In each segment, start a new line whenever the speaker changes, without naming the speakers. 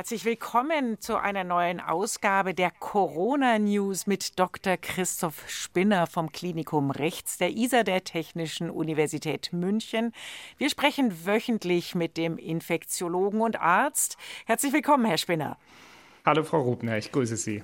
herzlich willkommen zu einer neuen Ausgabe der Corona News mit Dr. Christoph Spinner vom Klinikum Rechts der ISA der Technischen Universität München. Wir sprechen wöchentlich mit dem Infektiologen und Arzt. Herzlich willkommen, Herr Spinner.
Hallo, Frau Rubner, ich grüße Sie.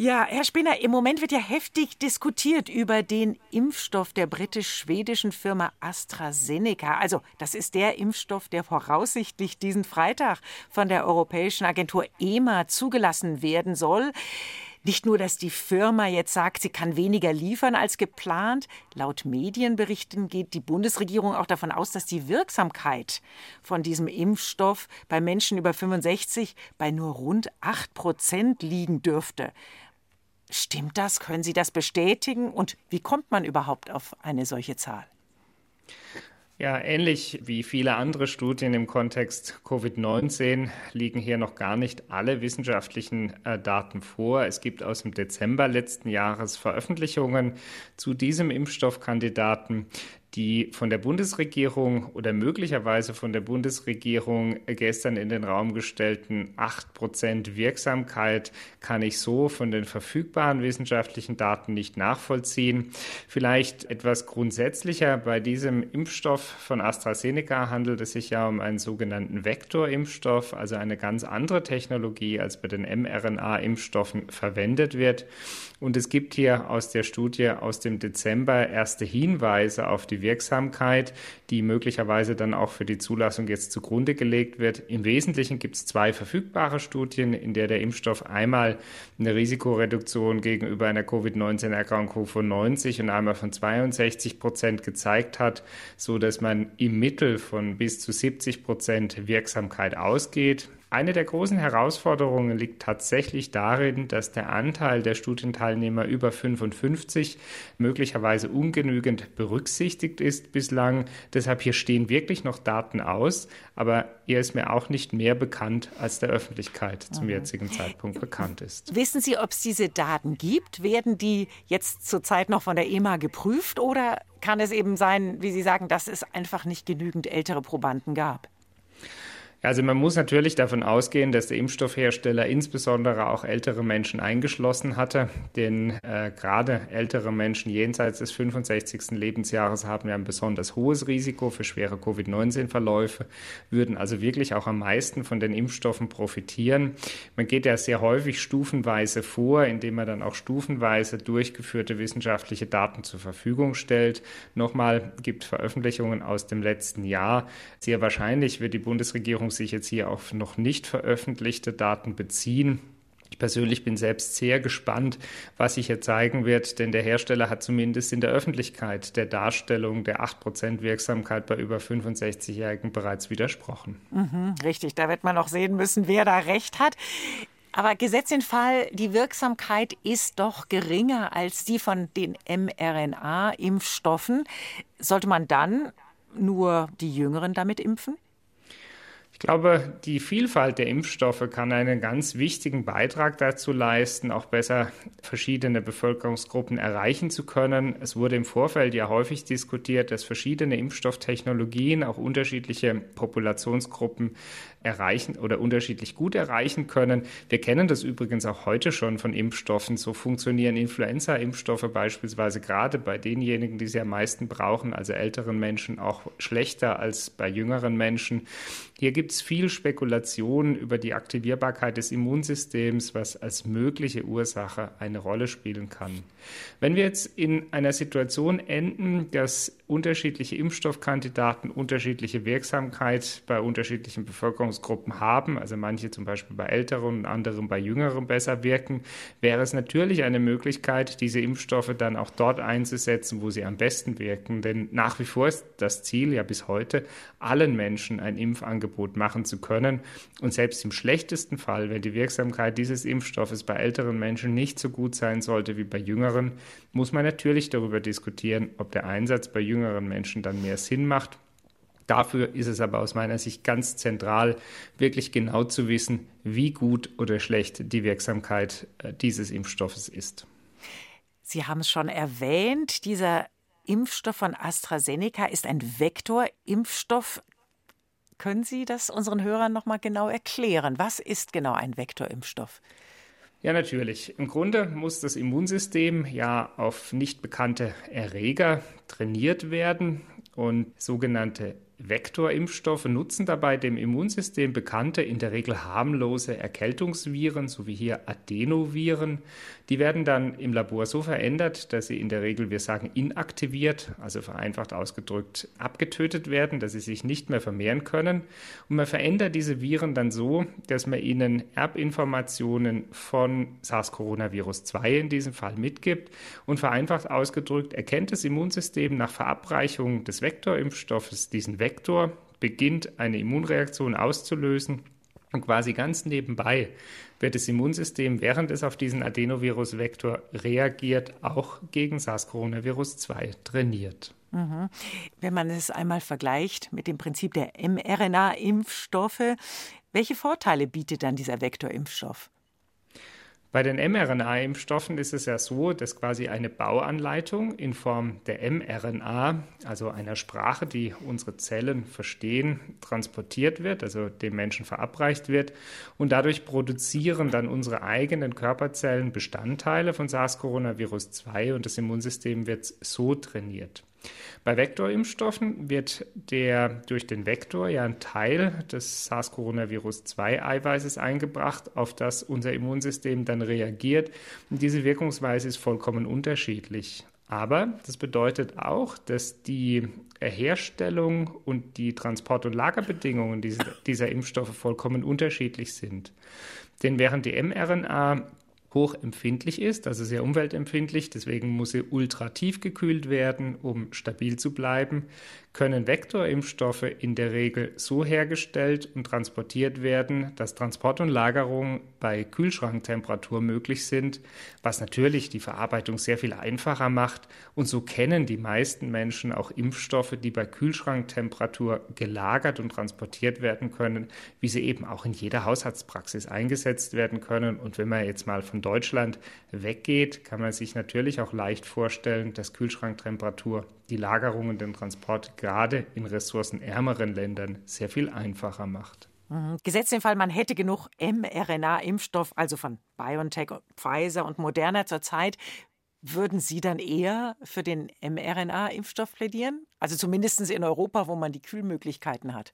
Ja, Herr Spinner, im Moment wird ja heftig diskutiert über den Impfstoff der britisch-schwedischen Firma AstraZeneca. Also, das ist der Impfstoff, der voraussichtlich diesen Freitag von der Europäischen Agentur EMA zugelassen werden soll. Nicht nur, dass die Firma jetzt sagt, sie kann weniger liefern als geplant. Laut Medienberichten geht die Bundesregierung auch davon aus, dass die Wirksamkeit von diesem Impfstoff bei Menschen über 65 bei nur rund 8 Prozent liegen dürfte. Stimmt das? Können Sie das bestätigen? Und wie kommt man überhaupt auf eine solche Zahl?
Ja, ähnlich wie viele andere Studien im Kontext Covid-19 liegen hier noch gar nicht alle wissenschaftlichen äh, Daten vor. Es gibt aus dem Dezember letzten Jahres Veröffentlichungen zu diesem Impfstoffkandidaten, die von der Bundesregierung oder möglicherweise von der Bundesregierung gestern in den Raum gestellten 8% Wirksamkeit kann ich so von den verfügbaren wissenschaftlichen Daten nicht nachvollziehen. Vielleicht etwas grundsätzlicher bei diesem Impfstoff von AstraZeneca handelt es sich ja um einen sogenannten Vektorimpfstoff, also eine ganz andere Technologie als bei den mRNA-Impfstoffen verwendet wird. Und es gibt hier aus der Studie aus dem Dezember erste Hinweise auf die Wirksamkeit, die möglicherweise dann auch für die Zulassung jetzt zugrunde gelegt wird. Im Wesentlichen gibt es zwei verfügbare Studien, in der der Impfstoff einmal eine Risikoreduktion gegenüber einer Covid-19-Erkrankung von 90 und einmal von 62 Prozent gezeigt hat, so dass man im Mittel von bis zu 70 Prozent Wirksamkeit ausgeht. Eine der großen Herausforderungen liegt tatsächlich darin, dass der Anteil der Studienteilnehmer über 55 möglicherweise ungenügend berücksichtigt ist bislang. Deshalb hier stehen wirklich noch Daten aus, aber er ist mir auch nicht mehr bekannt, als der Öffentlichkeit zum mhm. jetzigen Zeitpunkt bekannt ist.
Wissen Sie, ob es diese Daten gibt? Werden die jetzt zurzeit noch von der EMA geprüft oder kann es eben sein, wie Sie sagen, dass es einfach nicht genügend ältere Probanden gab?
Also man muss natürlich davon ausgehen, dass der Impfstoffhersteller insbesondere auch ältere Menschen eingeschlossen hatte, denn äh, gerade ältere Menschen jenseits des 65. Lebensjahres haben ja ein besonders hohes Risiko für schwere Covid-19-Verläufe, würden also wirklich auch am meisten von den Impfstoffen profitieren. Man geht ja sehr häufig stufenweise vor, indem man dann auch stufenweise durchgeführte wissenschaftliche Daten zur Verfügung stellt. Nochmal gibt Veröffentlichungen aus dem letzten Jahr. Sehr wahrscheinlich wird die Bundesregierung Regierung sich jetzt hier auf noch nicht veröffentlichte Daten beziehen. Ich persönlich bin selbst sehr gespannt, was sich hier zeigen wird, denn der Hersteller hat zumindest in der Öffentlichkeit der Darstellung der 8% Wirksamkeit bei über 65-Jährigen bereits widersprochen.
Mhm, richtig, da wird man noch sehen müssen, wer da recht hat. Aber Gesetz den Fall, die Wirksamkeit ist doch geringer als die von den mRNA-Impfstoffen. Sollte man dann nur die Jüngeren damit impfen?
Ich glaube, die Vielfalt der Impfstoffe kann einen ganz wichtigen Beitrag dazu leisten, auch besser verschiedene Bevölkerungsgruppen erreichen zu können. Es wurde im Vorfeld ja häufig diskutiert, dass verschiedene Impfstofftechnologien auch unterschiedliche Populationsgruppen erreichen oder unterschiedlich gut erreichen können. Wir kennen das übrigens auch heute schon von Impfstoffen. So funktionieren Influenza-Impfstoffe beispielsweise gerade bei denjenigen, die sie am meisten brauchen, also älteren Menschen, auch schlechter als bei jüngeren Menschen. Hier gibt es viel Spekulation über die Aktivierbarkeit des Immunsystems, was als mögliche Ursache eine Rolle spielen kann. Wenn wir jetzt in einer Situation enden, dass unterschiedliche Impfstoffkandidaten unterschiedliche Wirksamkeit bei unterschiedlichen Bevölkerungsgruppen haben, also manche zum Beispiel bei älteren und anderen bei jüngeren besser wirken, wäre es natürlich eine Möglichkeit, diese Impfstoffe dann auch dort einzusetzen, wo sie am besten wirken. Denn nach wie vor ist das Ziel ja bis heute, allen Menschen ein Impfangebot machen zu können. Und selbst im schlechtesten Fall, wenn die Wirksamkeit dieses Impfstoffes bei älteren Menschen nicht so gut sein sollte wie bei jüngeren, muss man natürlich darüber diskutieren, ob der Einsatz bei jüngeren jüngeren Menschen dann mehr Sinn macht. Dafür ist es aber aus meiner Sicht ganz zentral, wirklich genau zu wissen, wie gut oder schlecht die Wirksamkeit äh, dieses Impfstoffes ist.
Sie haben es schon erwähnt, dieser Impfstoff von AstraZeneca ist ein Vektorimpfstoff. Können Sie das unseren Hörern noch mal genau erklären? Was ist genau ein Vektorimpfstoff?
Ja, natürlich. Im Grunde muss das Immunsystem ja auf nicht bekannte Erreger trainiert werden und sogenannte Vektorimpfstoffe nutzen dabei dem Immunsystem bekannte, in der Regel harmlose Erkältungsviren, so wie hier Adenoviren. Die werden dann im Labor so verändert, dass sie in der Regel, wir sagen, inaktiviert, also vereinfacht ausgedrückt, abgetötet werden, dass sie sich nicht mehr vermehren können. Und man verändert diese Viren dann so, dass man ihnen Erbinformationen von SARS-Coronavirus-2 in diesem Fall mitgibt. Und vereinfacht ausgedrückt erkennt das Immunsystem nach Verabreichung des Vektorimpfstoffes diesen Vektor beginnt eine Immunreaktion auszulösen und quasi ganz nebenbei wird das Immunsystem, während es auf diesen Adenovirus-Vektor reagiert, auch gegen SARS-Coronavirus-2 trainiert.
Mhm. Wenn man es einmal vergleicht mit dem Prinzip der mRNA-Impfstoffe, welche Vorteile bietet dann dieser Vektorimpfstoff?
Bei den mRNA-Impfstoffen ist es ja so, dass quasi eine Bauanleitung in Form der mRNA, also einer Sprache, die unsere Zellen verstehen, transportiert wird, also dem Menschen verabreicht wird. Und dadurch produzieren dann unsere eigenen Körperzellen Bestandteile von SARS-Coronavirus-2 und das Immunsystem wird so trainiert. Bei Vektorimpfstoffen wird der durch den Vektor ja ein Teil des SARS-Coronavirus-2-Eiweißes eingebracht, auf das unser Immunsystem dann reagiert. Und diese Wirkungsweise ist vollkommen unterschiedlich. Aber das bedeutet auch, dass die Herstellung und die Transport- und Lagerbedingungen dieser, dieser Impfstoffe vollkommen unterschiedlich sind. Denn während die mRNA hochempfindlich ist, also sehr umweltempfindlich, deswegen muss sie ultra tief gekühlt werden, um stabil zu bleiben, können Vektorimpfstoffe in der Regel so hergestellt und transportiert werden, dass Transport und Lagerung bei Kühlschranktemperatur möglich sind, was natürlich die Verarbeitung sehr viel einfacher macht. Und so kennen die meisten Menschen auch Impfstoffe, die bei Kühlschranktemperatur gelagert und transportiert werden können, wie sie eben auch in jeder Haushaltspraxis eingesetzt werden können. Und wenn man jetzt mal von Deutschland weggeht, kann man sich natürlich auch leicht vorstellen, dass Kühlschranktemperatur die Lagerung und den Transport gerade in ressourcenärmeren Ländern sehr viel einfacher macht.
Mhm. Gesetzt den Fall, man hätte genug mRNA-Impfstoff, also von BioNTech, Pfizer und Moderna zurzeit, würden Sie dann eher für den mRNA-Impfstoff plädieren? Also zumindest in Europa, wo man die Kühlmöglichkeiten hat.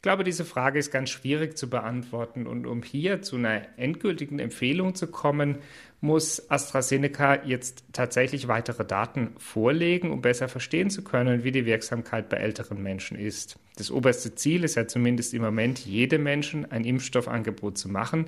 Ich glaube, diese Frage ist ganz schwierig zu beantworten. Und um hier zu einer endgültigen Empfehlung zu kommen, muss AstraZeneca jetzt tatsächlich weitere Daten vorlegen, um besser verstehen zu können, wie die Wirksamkeit bei älteren Menschen ist. Das oberste Ziel ist ja zumindest im Moment, jedem Menschen ein Impfstoffangebot zu machen.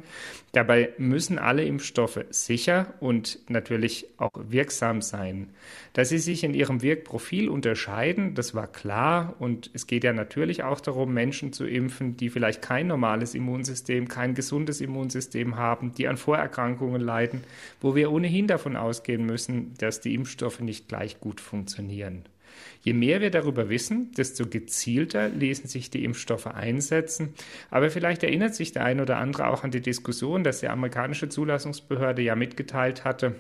Dabei müssen alle Impfstoffe sicher und natürlich auch wirksam sein. Dass sie sich in ihrem Wirkprofil unterscheiden, das war klar. Und es geht ja natürlich auch darum, Menschen zu impfen, die vielleicht kein normales Immunsystem, kein gesundes Immunsystem haben, die an Vorerkrankungen leiden wo wir ohnehin davon ausgehen müssen, dass die Impfstoffe nicht gleich gut funktionieren. Je mehr wir darüber wissen, desto gezielter ließen sich die Impfstoffe einsetzen. Aber vielleicht erinnert sich der ein oder andere auch an die Diskussion, dass die amerikanische Zulassungsbehörde ja mitgeteilt hatte,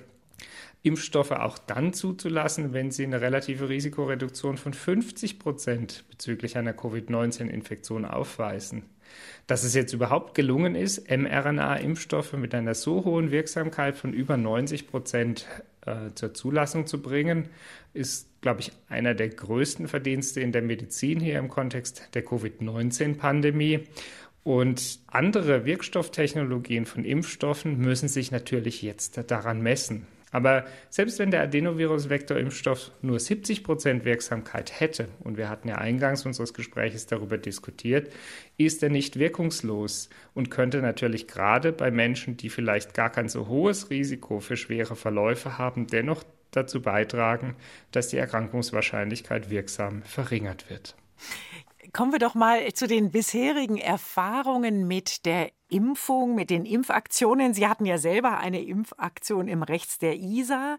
Impfstoffe auch dann zuzulassen, wenn sie eine relative Risikoreduktion von 50 Prozent bezüglich einer Covid-19-Infektion aufweisen. Dass es jetzt überhaupt gelungen ist, mRNA-Impfstoffe mit einer so hohen Wirksamkeit von über 90 Prozent äh, zur Zulassung zu bringen, ist, glaube ich, einer der größten Verdienste in der Medizin hier im Kontext der Covid-19-Pandemie. Und andere Wirkstofftechnologien von Impfstoffen müssen sich natürlich jetzt daran messen. Aber selbst wenn der Adenovirus-Vektorimpfstoff nur 70 Prozent Wirksamkeit hätte, und wir hatten ja eingangs unseres Gesprächs darüber diskutiert, ist er nicht wirkungslos und könnte natürlich gerade bei Menschen, die vielleicht gar kein so hohes Risiko für schwere Verläufe haben, dennoch dazu beitragen, dass die Erkrankungswahrscheinlichkeit wirksam verringert wird.
Kommen wir doch mal zu den bisherigen Erfahrungen mit der Impfung, mit den Impfaktionen. Sie hatten ja selber eine Impfaktion im Rechts der ISA.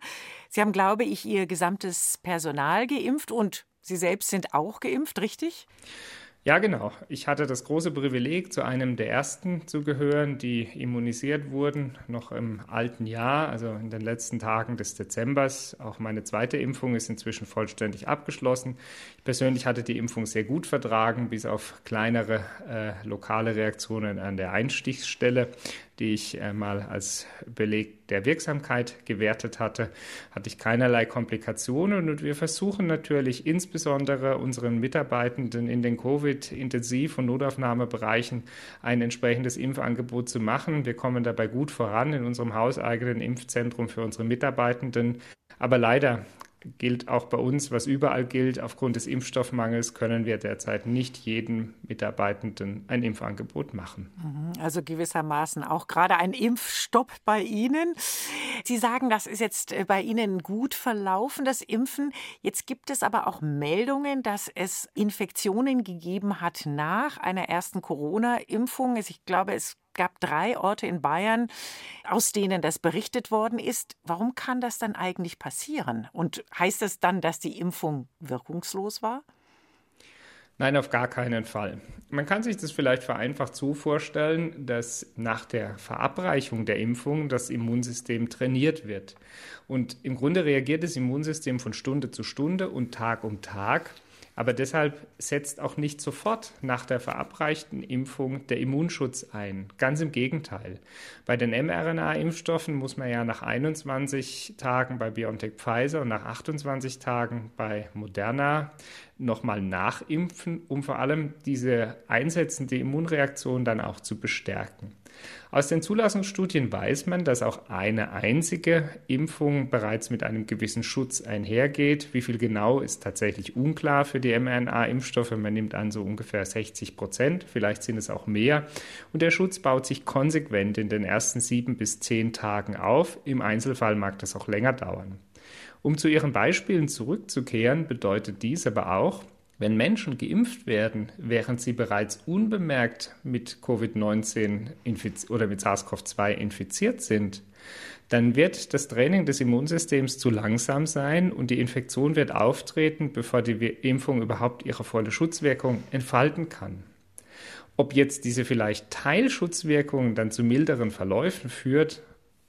Sie haben, glaube ich, Ihr gesamtes Personal geimpft und Sie selbst sind auch geimpft, richtig?
Ja, genau. Ich hatte das große Privileg, zu einem der ersten zu gehören, die immunisiert wurden, noch im alten Jahr, also in den letzten Tagen des Dezembers. Auch meine zweite Impfung ist inzwischen vollständig abgeschlossen. Ich persönlich hatte die Impfung sehr gut vertragen, bis auf kleinere äh, lokale Reaktionen an der Einstichsstelle die ich äh, mal als Beleg der Wirksamkeit gewertet hatte, hatte ich keinerlei Komplikationen. Und wir versuchen natürlich insbesondere unseren Mitarbeitenden in den Covid-Intensiv- und Notaufnahmebereichen ein entsprechendes Impfangebot zu machen. Wir kommen dabei gut voran in unserem hauseigenen Impfzentrum für unsere Mitarbeitenden. Aber leider gilt auch bei uns, was überall gilt. Aufgrund des Impfstoffmangels können wir derzeit nicht jedem Mitarbeitenden ein Impfangebot machen.
Mhm, also gewissermaßen auch gerade ein Impfstopp bei Ihnen. Sie sagen, das ist jetzt äh, bei Ihnen gut verlaufen, das Impfen. Jetzt gibt es aber auch Meldungen, dass es Infektionen gegeben hat nach einer ersten Corona-Impfung. Ich glaube, es gab drei Orte in Bayern, aus denen das berichtet worden ist. Warum kann das dann eigentlich passieren? Und heißt das dann, dass die Impfung wirkungslos war?
Nein, auf gar keinen Fall. Man kann sich das vielleicht vereinfacht so vorstellen, dass nach der Verabreichung der Impfung das Immunsystem trainiert wird. Und im Grunde reagiert das Immunsystem von Stunde zu Stunde und Tag um Tag aber deshalb setzt auch nicht sofort nach der verabreichten Impfung der Immunschutz ein. Ganz im Gegenteil. Bei den mRNA-Impfstoffen muss man ja nach 21 Tagen bei BioNTech Pfizer und nach 28 Tagen bei Moderna nochmal nachimpfen, um vor allem diese einsetzende Immunreaktion dann auch zu bestärken. Aus den Zulassungsstudien weiß man, dass auch eine einzige Impfung bereits mit einem gewissen Schutz einhergeht. Wie viel genau ist tatsächlich unklar für die mRNA-Impfstoffe. Man nimmt an so ungefähr 60 Prozent, vielleicht sind es auch mehr. Und der Schutz baut sich konsequent in den ersten sieben bis zehn Tagen auf. Im Einzelfall mag das auch länger dauern. Um zu Ihren Beispielen zurückzukehren, bedeutet dies aber auch, wenn Menschen geimpft werden, während sie bereits unbemerkt mit Covid-19 oder mit SARS-CoV-2 infiziert sind, dann wird das Training des Immunsystems zu langsam sein und die Infektion wird auftreten, bevor die Impfung überhaupt ihre volle Schutzwirkung entfalten kann. Ob jetzt diese vielleicht Teilschutzwirkung dann zu milderen Verläufen führt,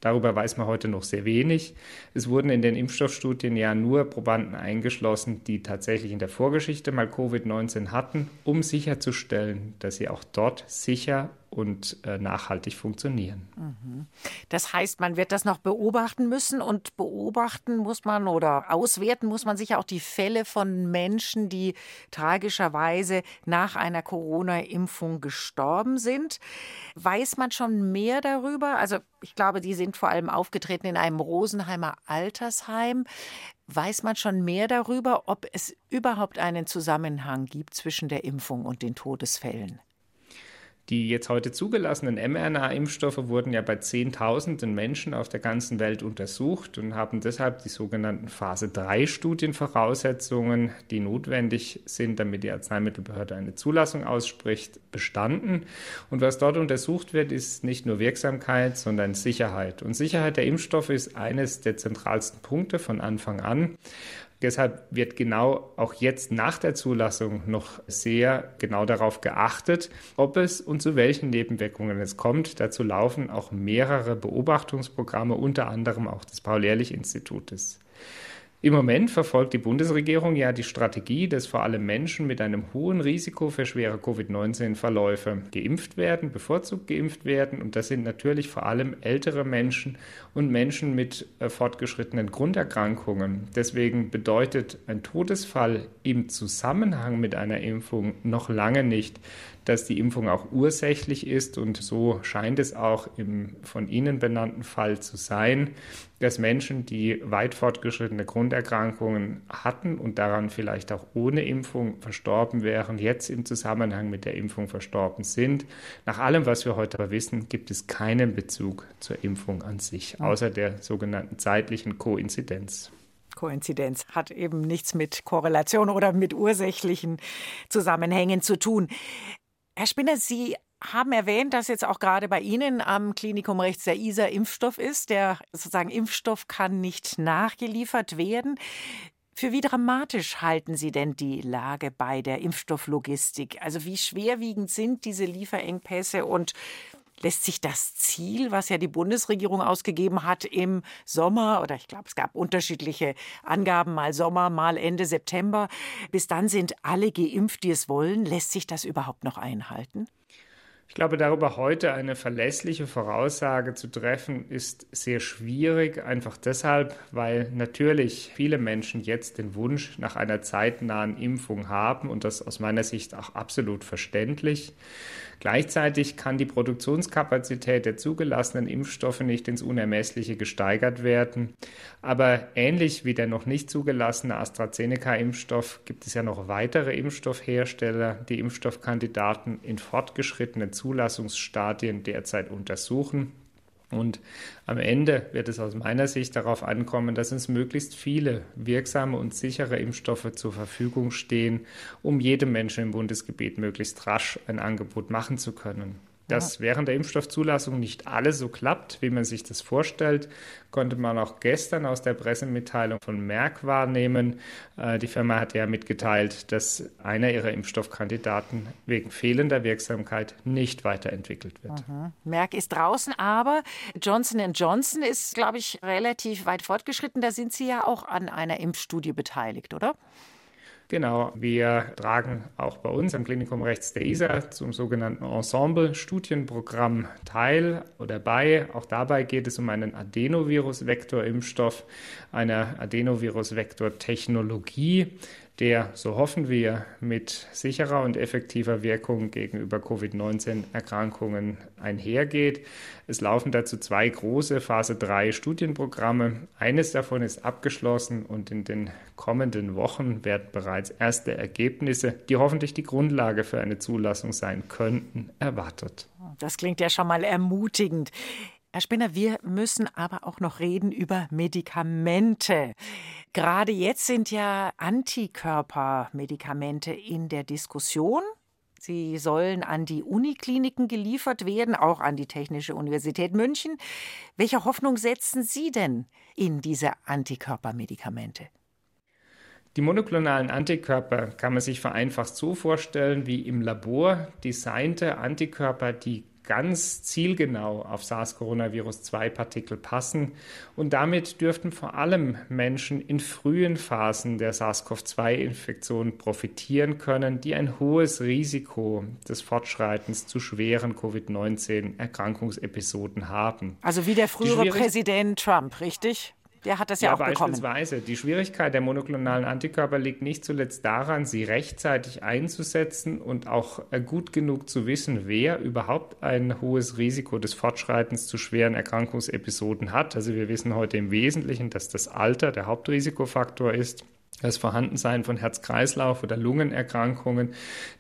Darüber weiß man heute noch sehr wenig. Es wurden in den Impfstoffstudien ja nur Probanden eingeschlossen, die tatsächlich in der Vorgeschichte mal Covid-19 hatten, um sicherzustellen, dass sie auch dort sicher und äh, nachhaltig funktionieren.
Mhm. Das heißt, man wird das noch beobachten müssen und beobachten muss man oder auswerten muss man sicher auch die Fälle von Menschen, die tragischerweise nach einer Corona-Impfung gestorben sind. Weiß man schon mehr darüber? Also ich glaube, die sind vor allem aufgetreten in einem Rosenheimer Altersheim. Weiß man schon mehr darüber, ob es überhaupt einen Zusammenhang gibt zwischen der Impfung und den Todesfällen?
Die jetzt heute zugelassenen mRNA-Impfstoffe wurden ja bei Zehntausenden Menschen auf der ganzen Welt untersucht und haben deshalb die sogenannten Phase 3 Studienvoraussetzungen, die notwendig sind, damit die Arzneimittelbehörde eine Zulassung ausspricht, bestanden. Und was dort untersucht wird, ist nicht nur Wirksamkeit, sondern Sicherheit. Und Sicherheit der Impfstoffe ist eines der zentralsten Punkte von Anfang an. Deshalb wird genau auch jetzt nach der Zulassung noch sehr genau darauf geachtet, ob es und zu welchen Nebenwirkungen es kommt. Dazu laufen auch mehrere Beobachtungsprogramme, unter anderem auch des Paul-Ehrlich-Institutes. Im Moment verfolgt die Bundesregierung ja die Strategie, dass vor allem Menschen mit einem hohen Risiko für schwere Covid-19-Verläufe geimpft werden, bevorzugt geimpft werden. Und das sind natürlich vor allem ältere Menschen und Menschen mit äh, fortgeschrittenen Grunderkrankungen. Deswegen bedeutet ein Todesfall im Zusammenhang mit einer Impfung noch lange nicht, dass die Impfung auch ursächlich ist. Und so scheint es auch im von Ihnen benannten Fall zu sein, dass Menschen, die weit fortgeschrittene Grunderkrankungen hatten und daran vielleicht auch ohne Impfung verstorben wären, jetzt im Zusammenhang mit der Impfung verstorben sind. Nach allem, was wir heute aber wissen, gibt es keinen Bezug zur Impfung an sich, außer der sogenannten zeitlichen Koinzidenz.
Koinzidenz hat eben nichts mit Korrelation oder mit ursächlichen Zusammenhängen zu tun. Herr Spinner, Sie haben erwähnt, dass jetzt auch gerade bei Ihnen am Klinikum rechts der ISA Impfstoff ist. Der sozusagen Impfstoff kann nicht nachgeliefert werden. Für wie dramatisch halten Sie denn die Lage bei der Impfstofflogistik? Also wie schwerwiegend sind diese Lieferengpässe und lässt sich das Ziel, was ja die Bundesregierung ausgegeben hat im Sommer, oder ich glaube, es gab unterschiedliche Angaben, mal Sommer, mal Ende September, bis dann sind alle geimpft, die es wollen, lässt sich das überhaupt noch einhalten?
Ich glaube, darüber heute eine verlässliche Voraussage zu treffen, ist sehr schwierig, einfach deshalb, weil natürlich viele Menschen jetzt den Wunsch nach einer zeitnahen Impfung haben und das aus meiner Sicht auch absolut verständlich. Gleichzeitig kann die Produktionskapazität der zugelassenen Impfstoffe nicht ins Unermessliche gesteigert werden. Aber ähnlich wie der noch nicht zugelassene AstraZeneca-Impfstoff gibt es ja noch weitere Impfstoffhersteller, die Impfstoffkandidaten in fortgeschrittenen Zulassungsstadien derzeit untersuchen. Und am Ende wird es aus meiner Sicht darauf ankommen, dass uns möglichst viele wirksame und sichere Impfstoffe zur Verfügung stehen, um jedem Menschen im Bundesgebiet möglichst rasch ein Angebot machen zu können. Dass während der Impfstoffzulassung nicht alles so klappt, wie man sich das vorstellt, konnte man auch gestern aus der Pressemitteilung von Merck wahrnehmen. Äh, die Firma hat ja mitgeteilt, dass einer ihrer Impfstoffkandidaten wegen fehlender Wirksamkeit nicht weiterentwickelt wird.
Mhm. Merck ist draußen, aber Johnson Johnson ist, glaube ich, relativ weit fortgeschritten. Da sind Sie ja auch an einer Impfstudie beteiligt, oder?
Genau, wir tragen auch bei uns am Klinikum rechts der ISA zum sogenannten Ensemble-Studienprogramm teil oder bei. Auch dabei geht es um einen Adenovirus-Vektor-Impfstoff, eine Adenovirus-Vektor-Technologie, der, so hoffen wir, mit sicherer und effektiver Wirkung gegenüber Covid-19-Erkrankungen einhergeht. Es laufen dazu zwei große Phase 3 Studienprogramme. Eines davon ist abgeschlossen und in den kommenden Wochen werden bereits erste Ergebnisse, die hoffentlich die Grundlage für eine Zulassung sein könnten, erwartet.
Das klingt ja schon mal ermutigend. Herr Spinner, wir müssen aber auch noch reden über Medikamente. Gerade jetzt sind ja Antikörpermedikamente in der Diskussion. Sie sollen an die Unikliniken geliefert werden, auch an die Technische Universität München. Welche Hoffnung setzen Sie denn in diese Antikörpermedikamente?
Die monoklonalen Antikörper kann man sich vereinfacht so vorstellen wie im Labor designte Antikörper, die ganz zielgenau auf SARS-Coronavirus-2-Partikel passen und damit dürften vor allem Menschen in frühen Phasen der SARS-CoV-2-Infektion profitieren können, die ein hohes Risiko des Fortschreitens zu schweren Covid-19-Erkrankungsepisoden haben.
Also wie der frühere Präsident Trump, richtig? Der hat das ja, ja auch
beispielsweise.
bekommen.
Die Schwierigkeit der monoklonalen Antikörper liegt nicht zuletzt daran, sie rechtzeitig einzusetzen und auch äh, gut genug zu wissen, wer überhaupt ein hohes Risiko des Fortschreitens zu schweren Erkrankungsepisoden hat. Also wir wissen heute im Wesentlichen, dass das Alter der Hauptrisikofaktor ist das Vorhandensein von Herz-Kreislauf- oder Lungenerkrankungen,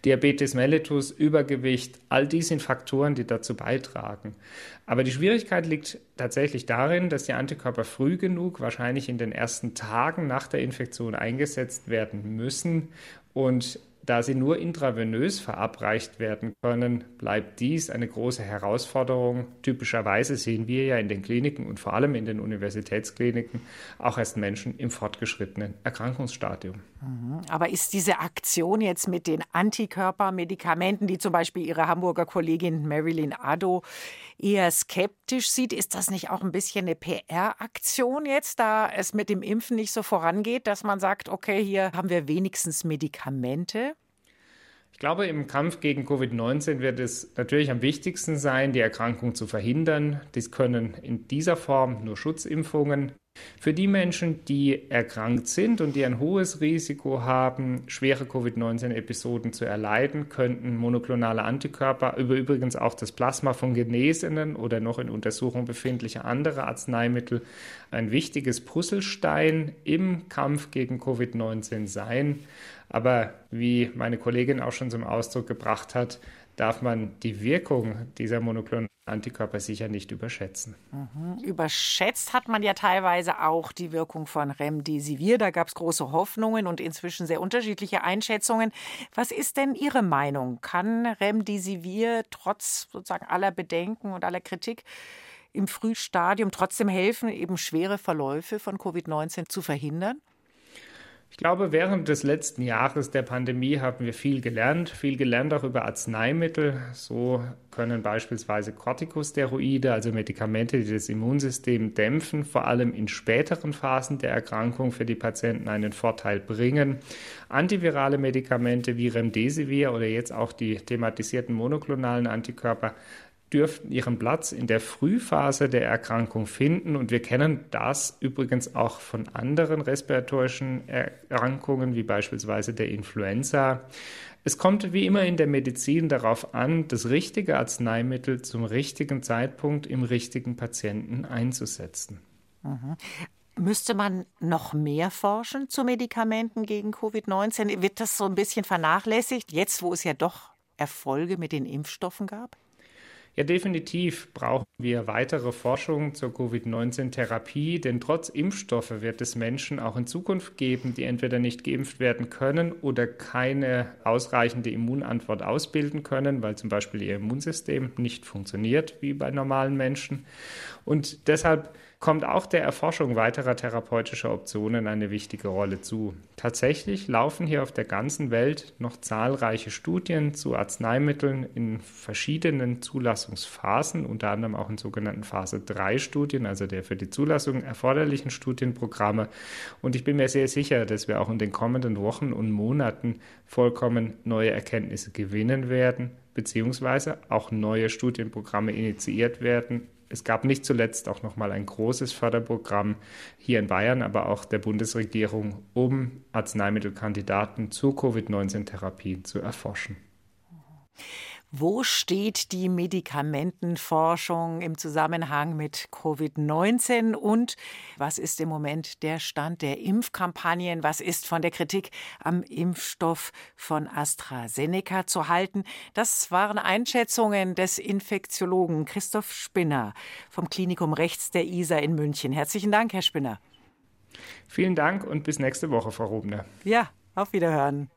Diabetes mellitus, Übergewicht, all dies sind Faktoren, die dazu beitragen. Aber die Schwierigkeit liegt tatsächlich darin, dass die Antikörper früh genug, wahrscheinlich in den ersten Tagen nach der Infektion eingesetzt werden müssen und da sie nur intravenös verabreicht werden können, bleibt dies eine große Herausforderung. Typischerweise sehen wir ja in den Kliniken und vor allem in den Universitätskliniken auch erst Menschen im fortgeschrittenen Erkrankungsstadium.
Mhm. Aber ist diese Aktion jetzt mit den Antikörpermedikamenten, die zum Beispiel Ihre Hamburger Kollegin Marilyn Addo eher skeptisch sieht, ist das nicht auch ein bisschen eine PR-Aktion jetzt, da es mit dem Impfen nicht so vorangeht, dass man sagt, okay, hier haben wir wenigstens Medikamente?
Ich glaube, im Kampf gegen Covid-19 wird es natürlich am wichtigsten sein, die Erkrankung zu verhindern. Dies können in dieser Form nur Schutzimpfungen für die Menschen, die erkrankt sind und die ein hohes Risiko haben, schwere Covid-19-Episoden zu erleiden, könnten monoklonale Antikörper, über übrigens auch das Plasma von Genesenen oder noch in Untersuchung befindliche andere Arzneimittel ein wichtiges Puzzlestein im Kampf gegen Covid-19 sein. Aber wie meine Kollegin auch schon zum Ausdruck gebracht hat, darf man die Wirkung dieser monoklonalen Antikörper sicher nicht überschätzen.
Mhm. Überschätzt hat man ja teilweise auch die Wirkung von Remdesivir. Da gab es große Hoffnungen und inzwischen sehr unterschiedliche Einschätzungen. Was ist denn Ihre Meinung? Kann Remdesivir trotz sozusagen aller Bedenken und aller Kritik im Frühstadium trotzdem helfen, eben schwere Verläufe von Covid-19 zu verhindern?
Ich glaube, während des letzten Jahres der Pandemie haben wir viel gelernt, viel gelernt auch über Arzneimittel. So können beispielsweise Corticosteroide, also Medikamente, die das Immunsystem dämpfen, vor allem in späteren Phasen der Erkrankung für die Patienten einen Vorteil bringen. Antivirale Medikamente wie Remdesivir oder jetzt auch die thematisierten monoklonalen Antikörper dürften ihren Platz in der Frühphase der Erkrankung finden. Und wir kennen das übrigens auch von anderen respiratorischen Erkrankungen, wie beispielsweise der Influenza. Es kommt wie immer in der Medizin darauf an, das richtige Arzneimittel zum richtigen Zeitpunkt im richtigen Patienten einzusetzen.
Mhm. Müsste man noch mehr forschen zu Medikamenten gegen Covid-19? Wird das so ein bisschen vernachlässigt, jetzt wo es ja doch Erfolge mit den Impfstoffen gab?
Ja, definitiv brauchen wir weitere Forschung zur Covid-19-Therapie, denn trotz Impfstoffe wird es Menschen auch in Zukunft geben, die entweder nicht geimpft werden können oder keine ausreichende Immunantwort ausbilden können, weil zum Beispiel ihr Immunsystem nicht funktioniert wie bei normalen Menschen. Und deshalb kommt auch der Erforschung weiterer therapeutischer Optionen eine wichtige Rolle zu. Tatsächlich laufen hier auf der ganzen Welt noch zahlreiche Studien zu Arzneimitteln in verschiedenen Zulassungsphasen, unter anderem auch in sogenannten Phase 3 Studien, also der für die Zulassung erforderlichen Studienprogramme. Und ich bin mir sehr sicher, dass wir auch in den kommenden Wochen und Monaten vollkommen neue Erkenntnisse gewinnen werden, beziehungsweise auch neue Studienprogramme initiiert werden, es gab nicht zuletzt auch noch mal ein großes Förderprogramm hier in Bayern, aber auch der Bundesregierung, um Arzneimittelkandidaten zur Covid-19-Therapie zu erforschen.
Wo steht die Medikamentenforschung im Zusammenhang mit Covid-19 und was ist im Moment der Stand der Impfkampagnen? Was ist von der Kritik am Impfstoff von AstraZeneca zu halten? Das waren Einschätzungen des Infektiologen Christoph Spinner vom Klinikum Rechts der ISA in München. Herzlichen Dank, Herr Spinner.
Vielen Dank und bis nächste Woche, Frau Rubner.
Ja, auf Wiederhören.